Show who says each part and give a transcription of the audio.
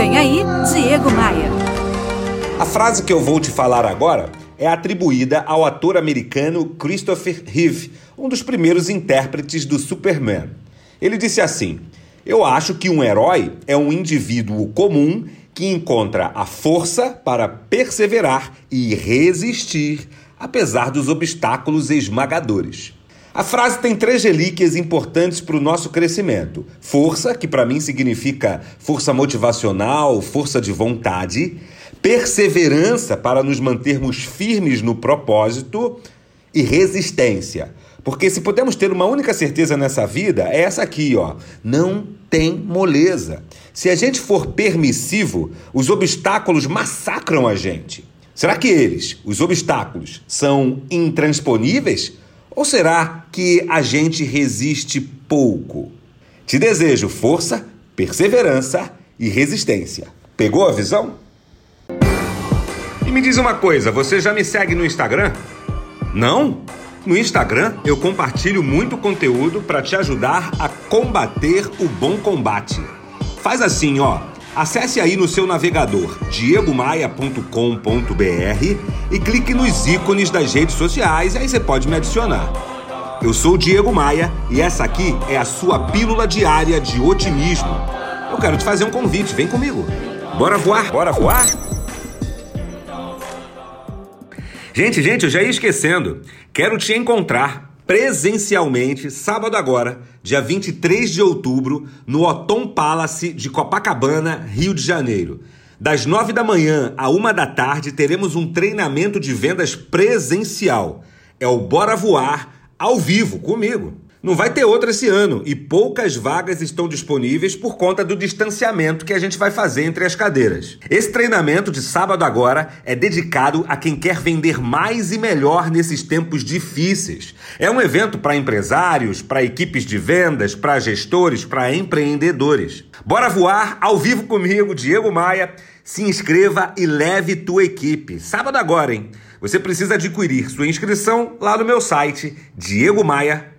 Speaker 1: Vem aí, Diego Maia.
Speaker 2: A frase que eu vou te falar agora é atribuída ao ator americano Christopher Reeve, um dos primeiros intérpretes do Superman. Ele disse assim: Eu acho que um herói é um indivíduo comum que encontra a força para perseverar e resistir, apesar dos obstáculos esmagadores. A frase tem três relíquias importantes para o nosso crescimento: força, que para mim significa força motivacional, força de vontade, perseverança para nos mantermos firmes no propósito e resistência. Porque se podemos ter uma única certeza nessa vida, é essa aqui, ó. Não tem moleza. Se a gente for permissivo, os obstáculos massacram a gente. Será que eles, os obstáculos, são intransponíveis? Ou será que a gente resiste pouco? Te desejo força, perseverança e resistência. Pegou a visão? E me diz uma coisa, você já me segue no Instagram? Não? No Instagram eu compartilho muito conteúdo para te ajudar a combater o bom combate. Faz assim, ó. Acesse aí no seu navegador diegomaia.com.br e clique nos ícones das redes sociais, aí você pode me adicionar. Eu sou o Diego Maia e essa aqui é a sua pílula diária de otimismo. Eu quero te fazer um convite, vem comigo. Bora voar? Bora voar? Gente, gente, eu já ia esquecendo. Quero te encontrar presencialmente, sábado agora, dia 23 de outubro, no Otom Palace de Copacabana, Rio de Janeiro. Das nove da manhã à uma da tarde, teremos um treinamento de vendas presencial. É o Bora Voar ao vivo comigo. Não vai ter outra esse ano e poucas vagas estão disponíveis por conta do distanciamento que a gente vai fazer entre as cadeiras. Esse treinamento de sábado agora é dedicado a quem quer vender mais e melhor nesses tempos difíceis. É um evento para empresários, para equipes de vendas, para gestores, para empreendedores. Bora voar ao vivo comigo, Diego Maia. Se inscreva e leve tua equipe. Sábado agora, hein? Você precisa adquirir sua inscrição lá no meu site